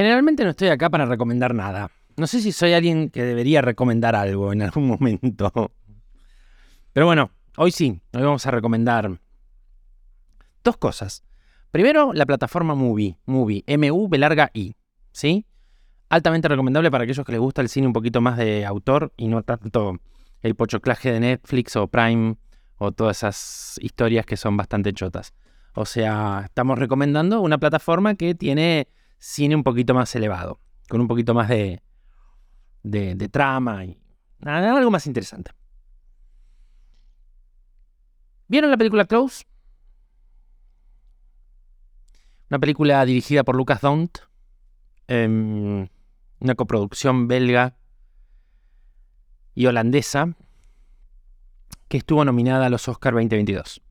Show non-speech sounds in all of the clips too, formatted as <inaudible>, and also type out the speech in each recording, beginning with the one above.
Generalmente no estoy acá para recomendar nada. No sé si soy alguien que debería recomendar algo en algún <laughs> momento. Pero bueno, hoy sí, hoy vamos a recomendar dos cosas. Primero, la plataforma Movie, Movie, M-U, larga I, ¿sí? Altamente recomendable para aquellos que les gusta el cine un poquito más de autor y no tanto el pochoclaje de Netflix o Prime o todas esas historias que son bastante chotas. O sea, estamos recomendando una plataforma que tiene cine un poquito más elevado, con un poquito más de, de, trama y algo más interesante. ¿Vieron la película Close? Una película dirigida por Lucas Daunt, em, una coproducción belga y holandesa que estuvo nominada a los Oscar 2022.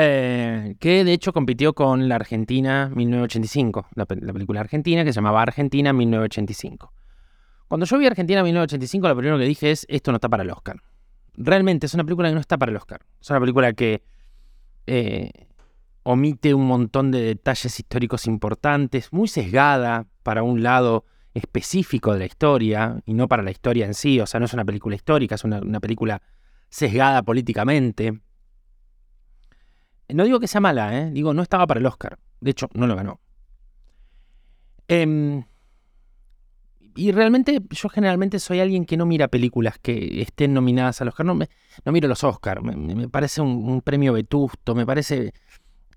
Eh, que de hecho compitió con la Argentina 1985, la, película argentina que se llamaba Argentina 1985. Cuando yo vi Argentina 1985, lo primero que dije es, esto no está para el Oscar. Realmente es una película que no está para el Oscar. Es una película que eh, omite un montón de detalles históricos importantes, muy sesgada para un lado específico de la historia y no para la historia en sí. O sea, no es una película histórica, es una película sesgada políticamente. No digo que sea mala, ¿eh? digo, no estaba para el Oscar. De hecho, no lo ganó. Em, y realmente yo generalmente soy alguien que no mira películas que estén nominadas al Oscar. No, miro los Oscars. Me, parece un, premio vetusto. Me parece...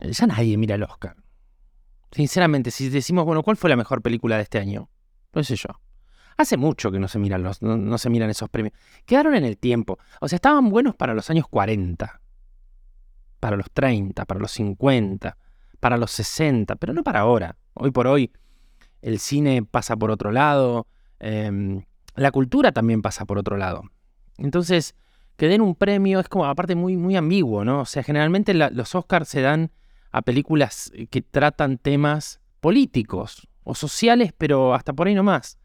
Ya nadie mira el Oscar. Sinceramente, si decimos, bueno, ¿cuál fue la mejor película de este año? No sé yo. Hace mucho que no se miran los, no se miran esos premios. Quedaron en el tiempo. O sea, estaban buenos para los años 40 para los 30, para los 50, para los 60, pero no para ahora. Hoy por hoy el cine pasa por otro lado, em, la cultura también pasa por otro lado. Entonces, que den un premio es como aparte muy, muy ambiguo, ¿no? O sea, generalmente los Oscars se dan a películas que tratan temas políticos o sociales, pero hasta por ahí no más.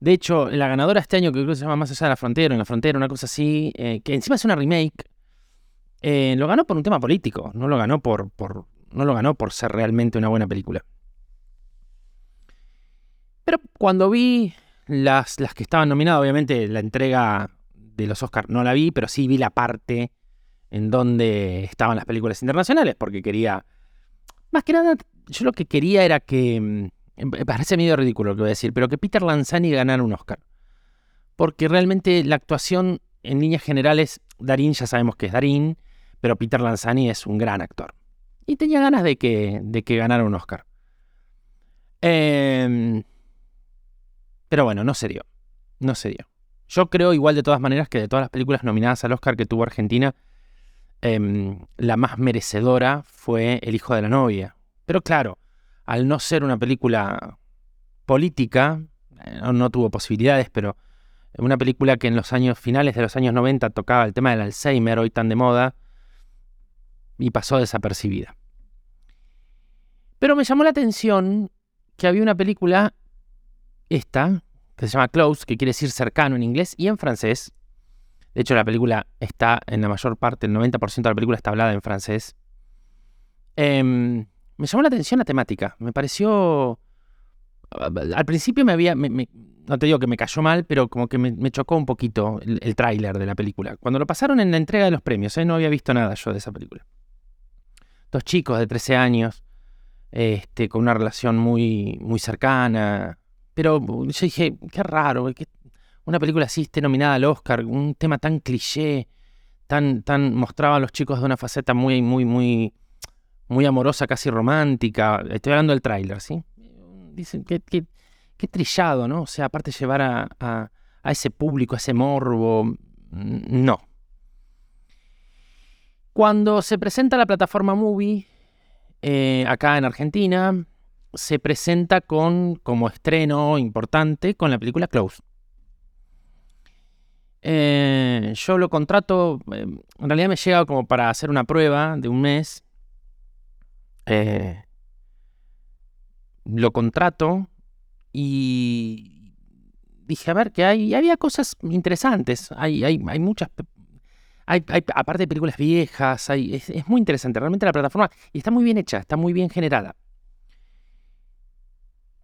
De hecho, la ganadora este año, que creo que se llama Más allá de la frontera, en la frontera, una cosa así, eh, que encima es una remake, eh, lo ganó por un tema político, no lo ganó por, por, no lo ganó por ser realmente una buena película. Pero cuando vi las, las que estaban nominadas, obviamente la entrega de los Oscars no la vi, pero sí vi la parte en donde estaban las películas internacionales, porque quería, más que nada, yo lo que quería era que, mm, me parece medio ridículo lo que voy a decir, pero que Peter Lanzani ganara un Oscar. Porque realmente la actuación en líneas generales, Darín ya sabemos que es Darín, pero Peter Lanzani es un gran actor. Y tenía ganas de que, de que ganara un Oscar. Em, pero bueno, no se dio. No se dio. Yo creo igual de todas maneras que de todas las películas nominadas al Oscar que tuvo Argentina, em, la más merecedora fue El hijo de la novia. Pero claro, al no ser una película política, eh, no, tuvo posibilidades, pero una película que en los años finales de los años 90 tocaba el tema del Alzheimer, hoy tan de moda, y pasó desapercibida. Pero me llamó la atención que había una película, esta, que se llama Close, que quiere decir cercano en inglés y en francés. De hecho, la película está en la mayor parte, el 90% de la película está hablada en francés. Em, me llamó la atención la temática. Me pareció. Al principio me había. no te digo que me cayó mal, pero como que me, chocó un poquito el, tráiler de la película. Cuando lo pasaron en la entrega de los premios, ¿eh? no había visto nada yo de esa película dos chicos de 13 años, este, con una relación muy, muy cercana. Pero yo dije, qué raro, que una película así esté nominada al Oscar, un tema tan cliché, tan, tan mostraba a los chicos de una faceta muy, muy, muy, muy amorosa, casi romántica. Estoy hablando del tráiler, ¿sí? Dicen que, qué trillado, ¿no? O sea, aparte llevar a, a, a ese público, a ese morbo, no, cuando se presenta la plataforma Movie, eh, acá en Argentina, se presenta con como estreno importante con la película Close. Eh, yo lo contrato, eh, en realidad me llega como para hacer una prueba de un mes. Lo contrato y dije, a ver, que hay, había cosas interesantes, hay, hay, hay muchas, hay, aparte de películas viejas, hay, es, muy interesante, realmente la plataforma, y está muy bien hecha, está muy bien generada.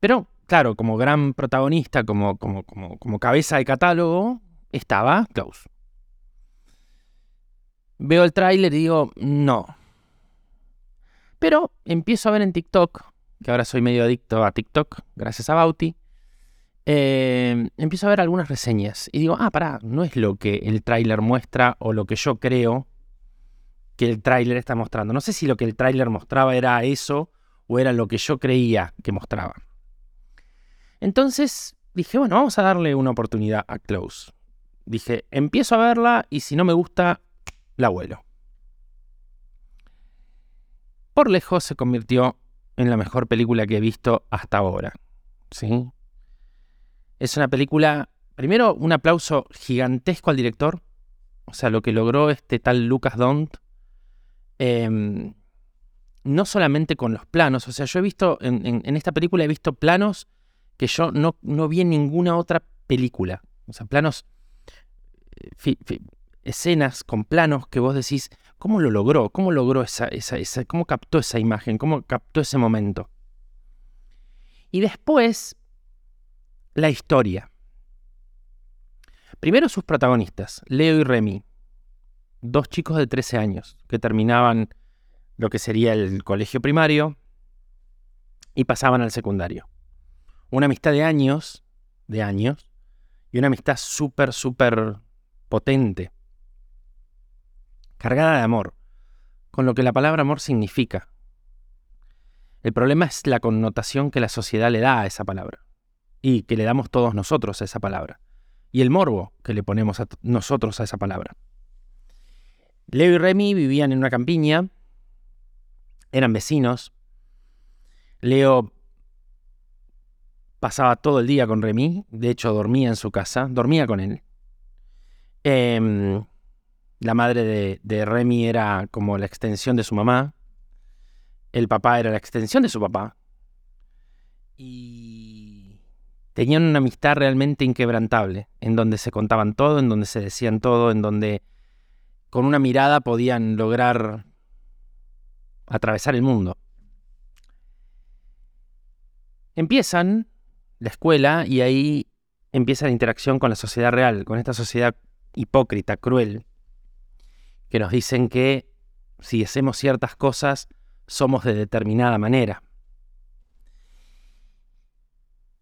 Pero, claro, como gran protagonista, como, como, como, como cabeza de catálogo, estaba Klaus. Veo el tráiler y digo, no. Pero empiezo a ver en TikTok, que ahora soy medio adicto a TikTok, gracias a Bauti. Eh, empiezo a ver algunas reseñas y digo, ah, pará, no es lo que el tráiler muestra o lo que yo creo que el tráiler está mostrando. No sé si lo que el tráiler mostraba era eso o era lo que yo creía que mostraba. Entonces dije, bueno, vamos a darle una oportunidad a Close. Dije, empiezo a verla y si no me gusta, la vuelo. Por lejos se convirtió en la mejor película que he visto hasta ahora. ¿Sí? Es una película, primero un aplauso gigantesco al director, o sea, lo que logró este tal Lucas Dont, em, no solamente con los planos, o sea, yo he visto, en, esta película he visto planos que yo no, no vi en ninguna otra película, o sea, planos escenas con planos que vos decís, ¿cómo lo logró? ¿Cómo logró esa, esa, esa, cómo captó esa imagen? ¿Cómo captó ese momento? Y después, la historia. Primero sus protagonistas, Leo y Remy, dos chicos de 13 años que terminaban lo que sería el colegio primario y pasaban al secundario. Una amistad de años, de años, y una amistad súper, súper potente, cargada de amor, con lo que la palabra amor significa. El problema es la connotación que la sociedad le da a esa palabra y que le damos todos nosotros a esa palabra y el morbo que le ponemos a nosotros a esa palabra. Leo y Remy vivían en una campiña, eran vecinos. Leo pasaba todo el día con Remy, de hecho dormía en su casa, dormía con él. Em, la madre de, de, Remy era como la extensión de su mamá. El papá era la extensión de su papá. Y tenían una amistad realmente inquebrantable, en donde se contaban todo, en donde se decían todo, en donde con una mirada podían lograr atravesar el mundo. Empiezan la escuela y ahí empieza la interacción con la sociedad real, con esta sociedad hipócrita, cruel, que nos dicen que si hacemos ciertas cosas somos de determinada manera.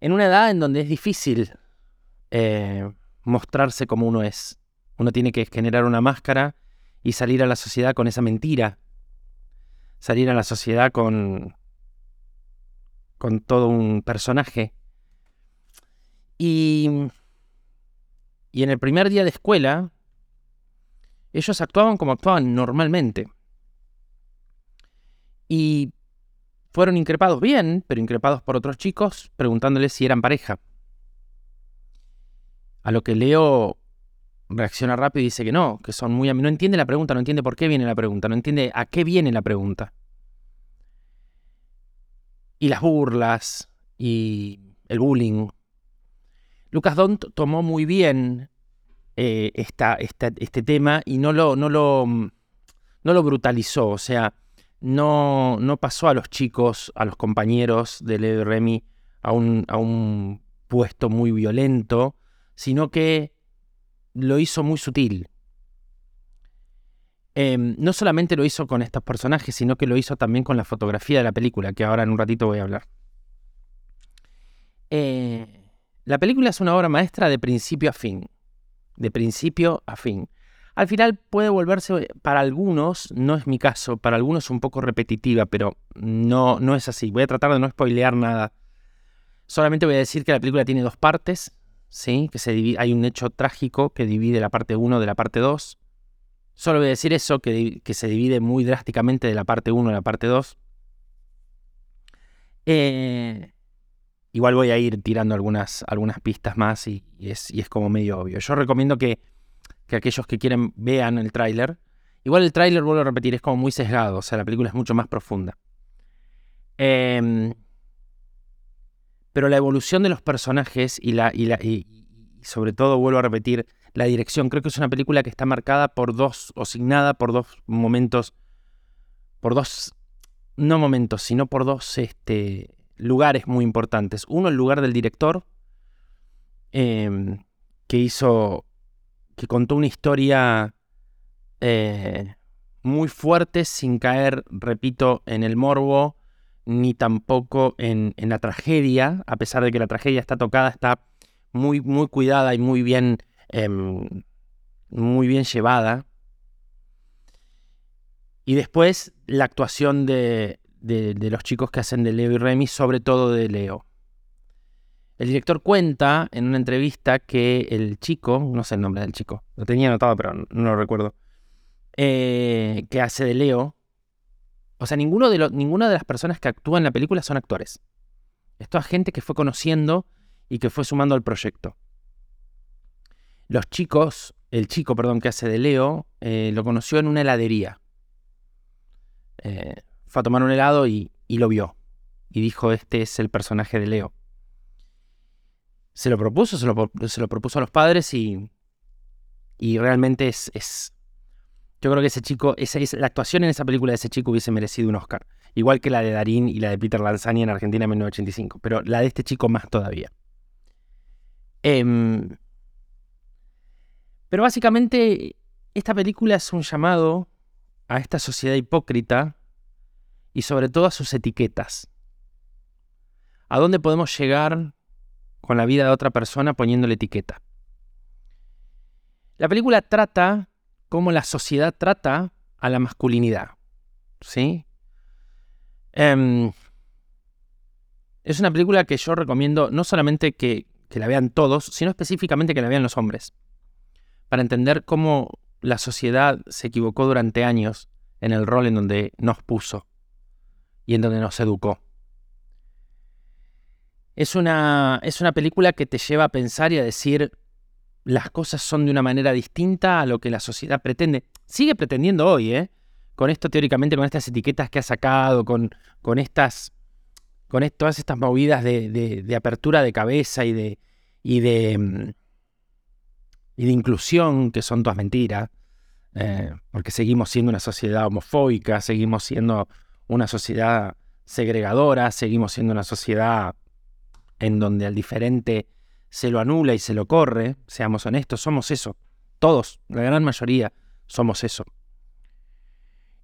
En una edad en donde es difícil eh, mostrarse como uno es, uno tiene que generar una máscara y salir a la sociedad con esa mentira, salir a la sociedad con, con todo un personaje. Y y en el primer día de escuela, ellos actuaban como actuaban normalmente. Y fueron increpados bien, pero increpados por otros chicos, preguntándoles si eran pareja. A lo que Leo reacciona rápido y dice que no, que son muy... No entiende la pregunta, no entiende por qué viene la pregunta, no entiende a qué viene la pregunta. Y las burlas y el bullying Lucas Dont tomó muy bien eh, este tema y no lo, no, lo, mm, no lo brutalizó, o sea, no, no, pasó a los chicos, a los compañeros de Leo Remy a un, a un puesto muy violento, sino que lo hizo muy sutil. Em, no solamente lo hizo con estos personajes, sino que lo hizo también con la fotografía de la película, que ahora en un ratito voy a hablar. Eh, la película es una obra maestra de principio a fin. De principio a fin. Al final puede volverse, para algunos, no es mi caso, para algunos un poco repetitiva, pero no, no es así. Voy a tratar de no spoilear nada. Solamente voy a decir que la película tiene dos partes, ¿sí? Que se hay un hecho trágico que divide la parte 1 de la parte 2. Solo voy a decir eso, que, que se divide muy drásticamente de la parte 1 a la parte 2. Eh, igual voy a ir tirando algunas, algunas pistas más y, es, es, como medio obvio. Yo recomiendo que, que aquellos que quieren vean el tráiler. Igual el tráiler, vuelvo a repetir, es como muy sesgado, o sea, la película es mucho más profunda. Em, pero la evolución de los personajes y, la, y, la, y, sobre todo, vuelvo a repetir, la dirección. Creo que es una película que está marcada por dos, o signada por dos momentos, por dos, no momentos, sino por dos este, lugares muy importantes. Uno, el lugar del director, em, que hizo, que contó una historia eh, muy fuerte sin caer, repito, en el morbo, ni tampoco en, la tragedia, a pesar de que la tragedia está tocada, está muy, muy cuidada y muy bien, em, muy bien llevada. Y después la actuación de, de, los chicos que hacen de Leo y Remy, sobre todo de Leo. El director cuenta en una entrevista que el chico, no sé el nombre del chico, lo tenía anotado pero no, lo recuerdo, eh, que hace de Leo, o sea, ninguno de ninguna de las personas que actúan en la película son actores. Es toda gente que fue conociendo y que fue sumando al proyecto. Los chicos, el chico, perdón, que hace de Leo, eh, lo conoció en una heladería. Eh, fue a tomar un helado y, lo vio. Y dijo, este es el personaje de Leo. Se lo propuso, se lo, propuso a los padres y, y realmente es, es, Yo creo que ese chico, esa, la actuación en esa película de ese chico hubiese merecido un Oscar. Igual que la de Darín y la de Peter Lanzani en Argentina en 1985. Pero la de este chico más todavía. Em, pero básicamente esta película es un llamado a esta sociedad hipócrita y sobre todo a sus etiquetas. ¿A dónde podemos llegar con la vida de otra persona poniéndole etiqueta? La película trata cómo la sociedad trata a la masculinidad. ¿Sí? Em, es una película que yo recomiendo no solamente que, que la vean todos, sino específicamente que la vean los hombres, para entender cómo la sociedad se equivocó durante años en el rol en donde nos puso y en donde nos educó. Es una, es una película que te lleva a pensar y a decir las cosas son de una manera distinta a lo que la sociedad pretende. Sigue pretendiendo hoy, ¿eh? Con esto teóricamente, con estas etiquetas que ha sacado, con, con estas con todas estas movidas de, apertura de cabeza y de, y de, mm, y de inclusión, que son todas mentiras, eh, porque seguimos siendo una sociedad homofóbica, seguimos siendo una sociedad segregadora, seguimos siendo una sociedad en donde al diferente se lo anula y se lo corre, seamos honestos, somos eso, todos, la gran mayoría, somos eso.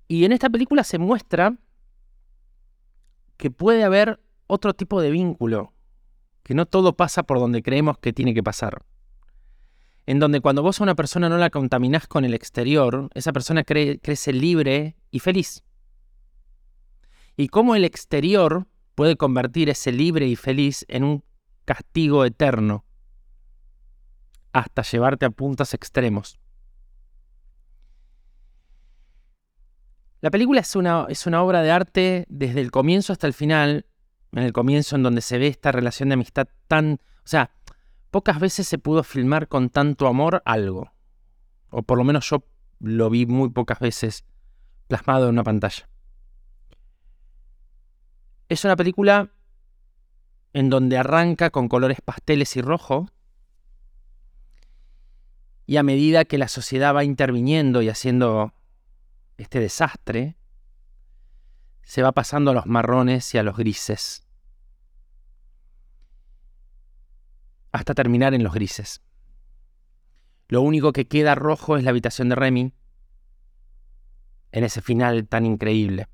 Y en esta película se muestra que puede haber otro tipo de vínculo, que no todo pasa por donde creemos que tiene que pasar. En donde cuando vos a una persona no la contaminás con el exterior, esa persona crece libre y feliz. Y cómo el exterior puede convertir ese libre y feliz en un castigo eterno, hasta llevarte a puntos extremos. La película es una, es una obra de arte desde el comienzo hasta el final, en el comienzo en donde se ve esta relación de amistad tan... O sea, pocas veces se pudo filmar con tanto amor algo. O por lo menos yo lo vi muy pocas veces plasmado en una pantalla. Es una película en donde arranca con colores pasteles y rojo, y a medida que la sociedad va interviniendo y haciendo este desastre, se va pasando a los marrones y a los grises, hasta terminar en los grises. Lo único que queda rojo es la habitación de Remy, en ese final tan increíble.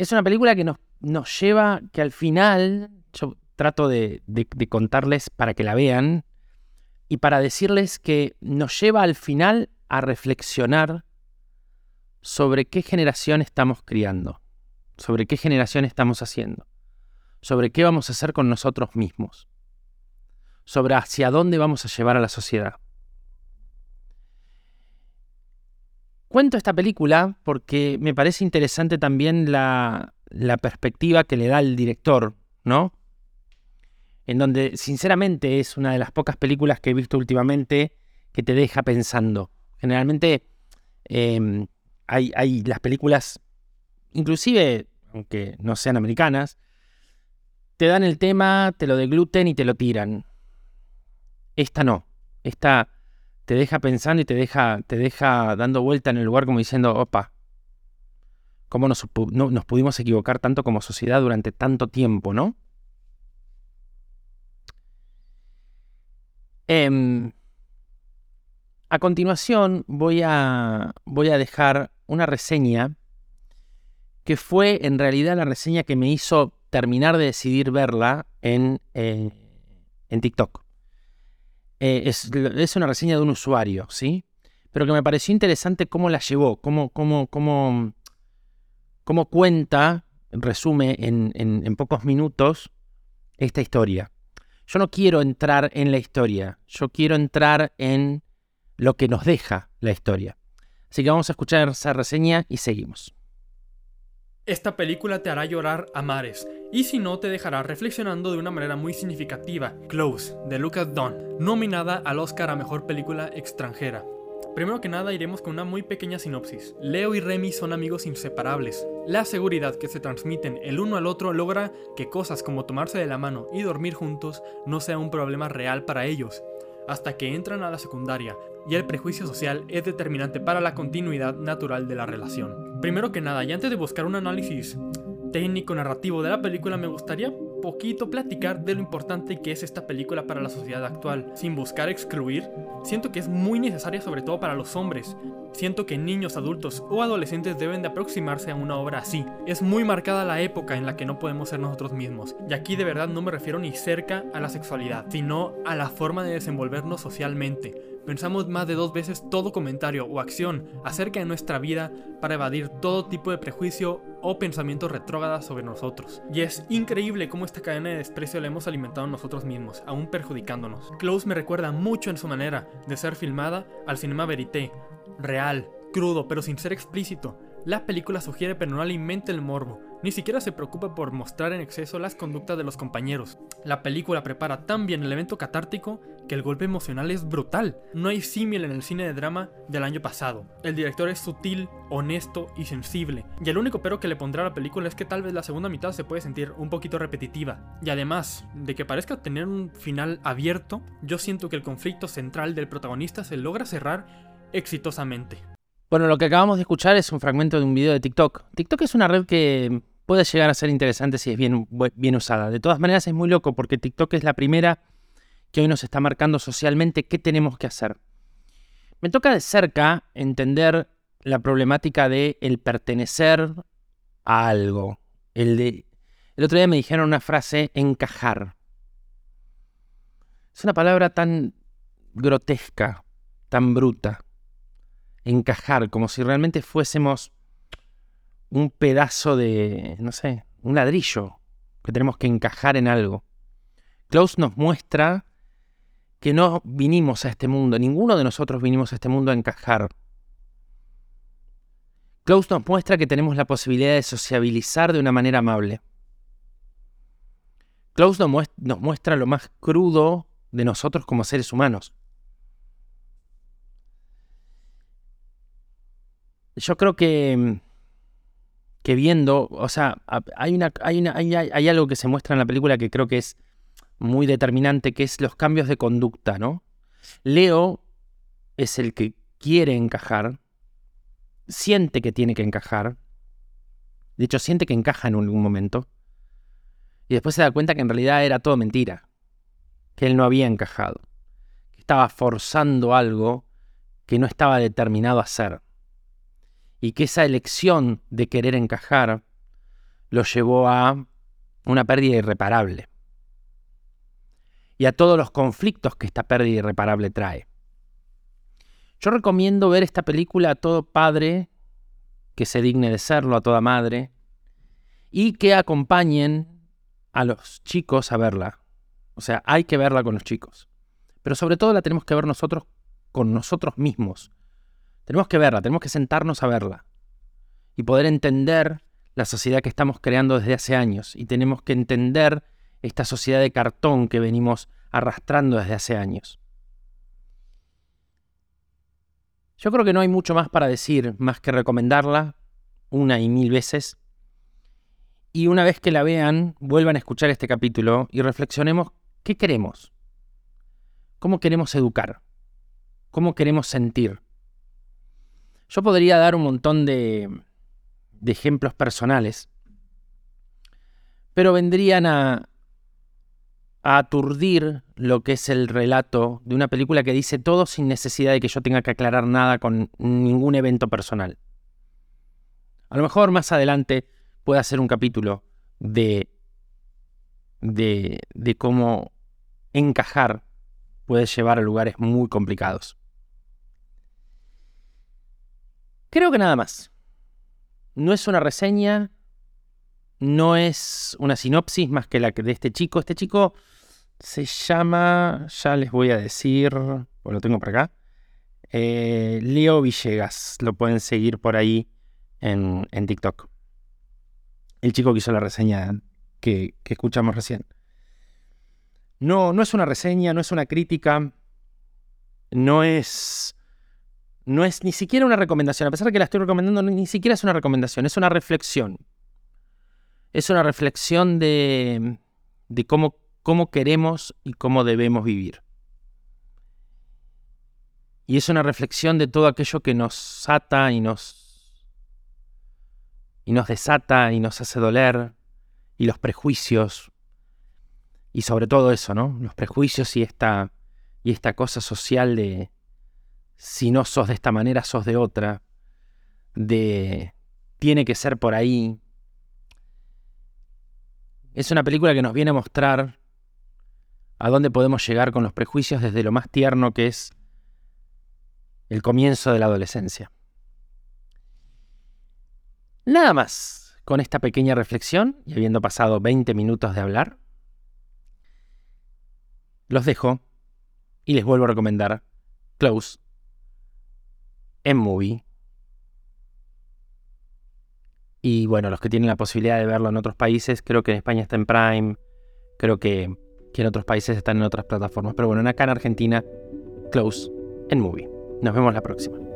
Es una película que nos, nos lleva, que al final, yo trato de contarles para que la vean, y para decirles que nos lleva al final a reflexionar sobre qué generación estamos criando, sobre qué generación estamos haciendo, sobre qué vamos a hacer con nosotros mismos, sobre hacia dónde vamos a llevar a la sociedad. Cuento esta película porque me parece interesante también la, la perspectiva que le da el director, ¿no? En donde, sinceramente, es una de las pocas películas que he visto últimamente que te deja pensando. Generalmente em, hay, hay las películas, inclusive, aunque no sean americanas, te dan el tema, te lo degluten y te lo tiran. Esta no. Esta te deja pensando y te deja, te deja dando vuelta en el lugar como diciendo, opa, ¿cómo nos, nos pudimos equivocar tanto como sociedad durante tanto tiempo, no? Em, a continuación voy a, voy a dejar una reseña que fue en realidad la reseña que me hizo terminar de decidir verla en, eh, en TikTok. Eh, es, una reseña de un usuario, ¿sí? Pero que me pareció interesante cómo la llevó, cómo, cómo, cómo, cómo cuenta, resume en, en pocos minutos esta historia. Yo no quiero entrar en la historia, yo quiero entrar en lo que nos deja la historia. Así que vamos a escuchar esa reseña y seguimos. Esta película te hará llorar a mares, y si no te dejará reflexionando de una manera muy significativa. Close, de Lucas Dunn, nominada al Oscar a Mejor Película Extranjera. Primero que nada iremos con una muy pequeña sinopsis. Leo y Remy son amigos inseparables. La seguridad que se transmiten el uno al otro logra que cosas como tomarse de la mano y dormir juntos no sea un problema real para ellos, hasta que entran a la secundaria, y el prejuicio social es determinante para la continuidad natural de la relación. Primero que nada, y antes de buscar un análisis técnico narrativo de la película, me gustaría poquito platicar de lo importante que es esta película para la sociedad actual, sin buscar excluir. Siento que es muy necesaria sobre todo para los hombres. Siento que niños, adultos o adolescentes deben de aproximarse a una obra así. Es muy marcada la época en la que no podemos ser nosotros mismos. Y aquí de verdad no me refiero ni cerca a la sexualidad, sino a la forma de desenvolvernos socialmente pensamos más de dos veces todo comentario o acción acerca de nuestra vida para evadir todo tipo de prejuicio o pensamiento retrógrada sobre nosotros. Y es increíble cómo esta cadena de desprecio la hemos alimentado nosotros mismos, aún perjudicándonos. Close me recuerda mucho en su manera de ser filmada al cinema verité, real, crudo, pero sin ser explícito. La película sugiere pero no alimenta el morbo, ni siquiera se preocupa por mostrar en exceso las conductas de los compañeros. La película prepara tan bien el evento catártico que el golpe emocional es brutal. No hay símil en el cine de drama del año pasado. El director es sutil, honesto y sensible. Y el único pero que le pondrá a la película es que tal vez la segunda mitad se puede sentir un poquito repetitiva. Y además de que parezca tener un final abierto, yo siento que el conflicto central del protagonista se logra cerrar exitosamente. Bueno, lo que acabamos de escuchar es un fragmento de un video de TikTok. TikTok es una red que puede llegar a ser interesante si es bien, usada. De todas maneras es muy loco porque TikTok es la primera que hoy nos está marcando socialmente qué tenemos que hacer. Me toca de cerca entender la problemática de el pertenecer a algo. El, de, el otro día me dijeron una frase, encajar. Es una palabra tan grotesca, tan bruta. Encajar, como si realmente fuésemos un pedazo de, no sé, un ladrillo que tenemos que encajar en algo. Klaus nos muestra que no vinimos a este mundo, ninguno de nosotros vinimos a este mundo a encajar. Klaus nos muestra que tenemos la posibilidad de sociabilizar de una manera amable. Klaus nos muestra lo más crudo de nosotros como seres humanos. Yo creo que que viendo, o sea, hay, una, hay, una, hay, algo que se muestra en la película que creo que es muy determinante, que es los cambios de conducta, ¿no? Leo es el que quiere encajar, siente que tiene que encajar, de hecho siente que encaja en algún momento, y después se da cuenta que en realidad era todo mentira, que él no había encajado, que estaba forzando algo que no estaba determinado a hacer y que esa elección de querer encajar lo llevó a una pérdida irreparable y a todos los conflictos que esta pérdida irreparable trae. Yo recomiendo ver esta película a todo padre que se digne de serlo, a toda madre, y que acompañen a los chicos a verla. O sea, hay que verla con los chicos. Pero sobre todo la tenemos que ver nosotros con nosotros mismos, Tenemos que verla, tenemos que sentarnos a verla y poder entender la sociedad que estamos creando desde hace años y tenemos que entender esta sociedad de cartón que venimos arrastrando desde hace años. Yo creo que no hay mucho más para decir, más que recomendarla una y mil veces. Y una vez que la vean, vuelvan a escuchar este capítulo y reflexionemos qué queremos. ¿Cómo queremos educar? ¿Cómo queremos sentir? Yo podría dar un montón de, de ejemplos personales, pero vendrían a, a aturdir lo que es el relato de una película que dice todo sin necesidad de que yo tenga que aclarar nada con ningún evento personal. A lo mejor más adelante pueda hacer un capítulo de, de, de cómo encajar puede llevar a lugares muy complicados. Creo que nada más. No es una reseña, no es una sinopsis más que la de este chico. Este chico se llama, ya les voy a decir, pues lo tengo por acá, eh, Leo Villegas. Lo pueden seguir por ahí en, TikTok. El chico que hizo la reseña que, que escuchamos recién. No, no es una reseña, no es una crítica, no es no es ni siquiera una recomendación. A pesar de que la estoy recomendando, ni siquiera es una recomendación, es una reflexión. Es una reflexión de, de cómo, cómo queremos y cómo debemos vivir. Y es una reflexión de todo aquello que nos ata y nos, y nos desata y nos hace doler, y los prejuicios, y sobre todo eso, ¿no? Los prejuicios y esta, y esta cosa social de, si no sos de esta manera, sos de otra, de tiene que ser por ahí. Es una película que nos viene a mostrar a dónde podemos llegar con los prejuicios desde lo más tierno que es el comienzo de la adolescencia. Nada más con esta pequeña reflexión y habiendo pasado 20 minutos de hablar, los dejo y les vuelvo a recomendar Close en Movie. Y bueno, los que tienen la posibilidad de verlo en otros países, creo que en España está en Prime, creo que, que en otros países están en otras plataformas. Pero bueno, acá en Argentina, Close en Movie. Nos vemos la próxima.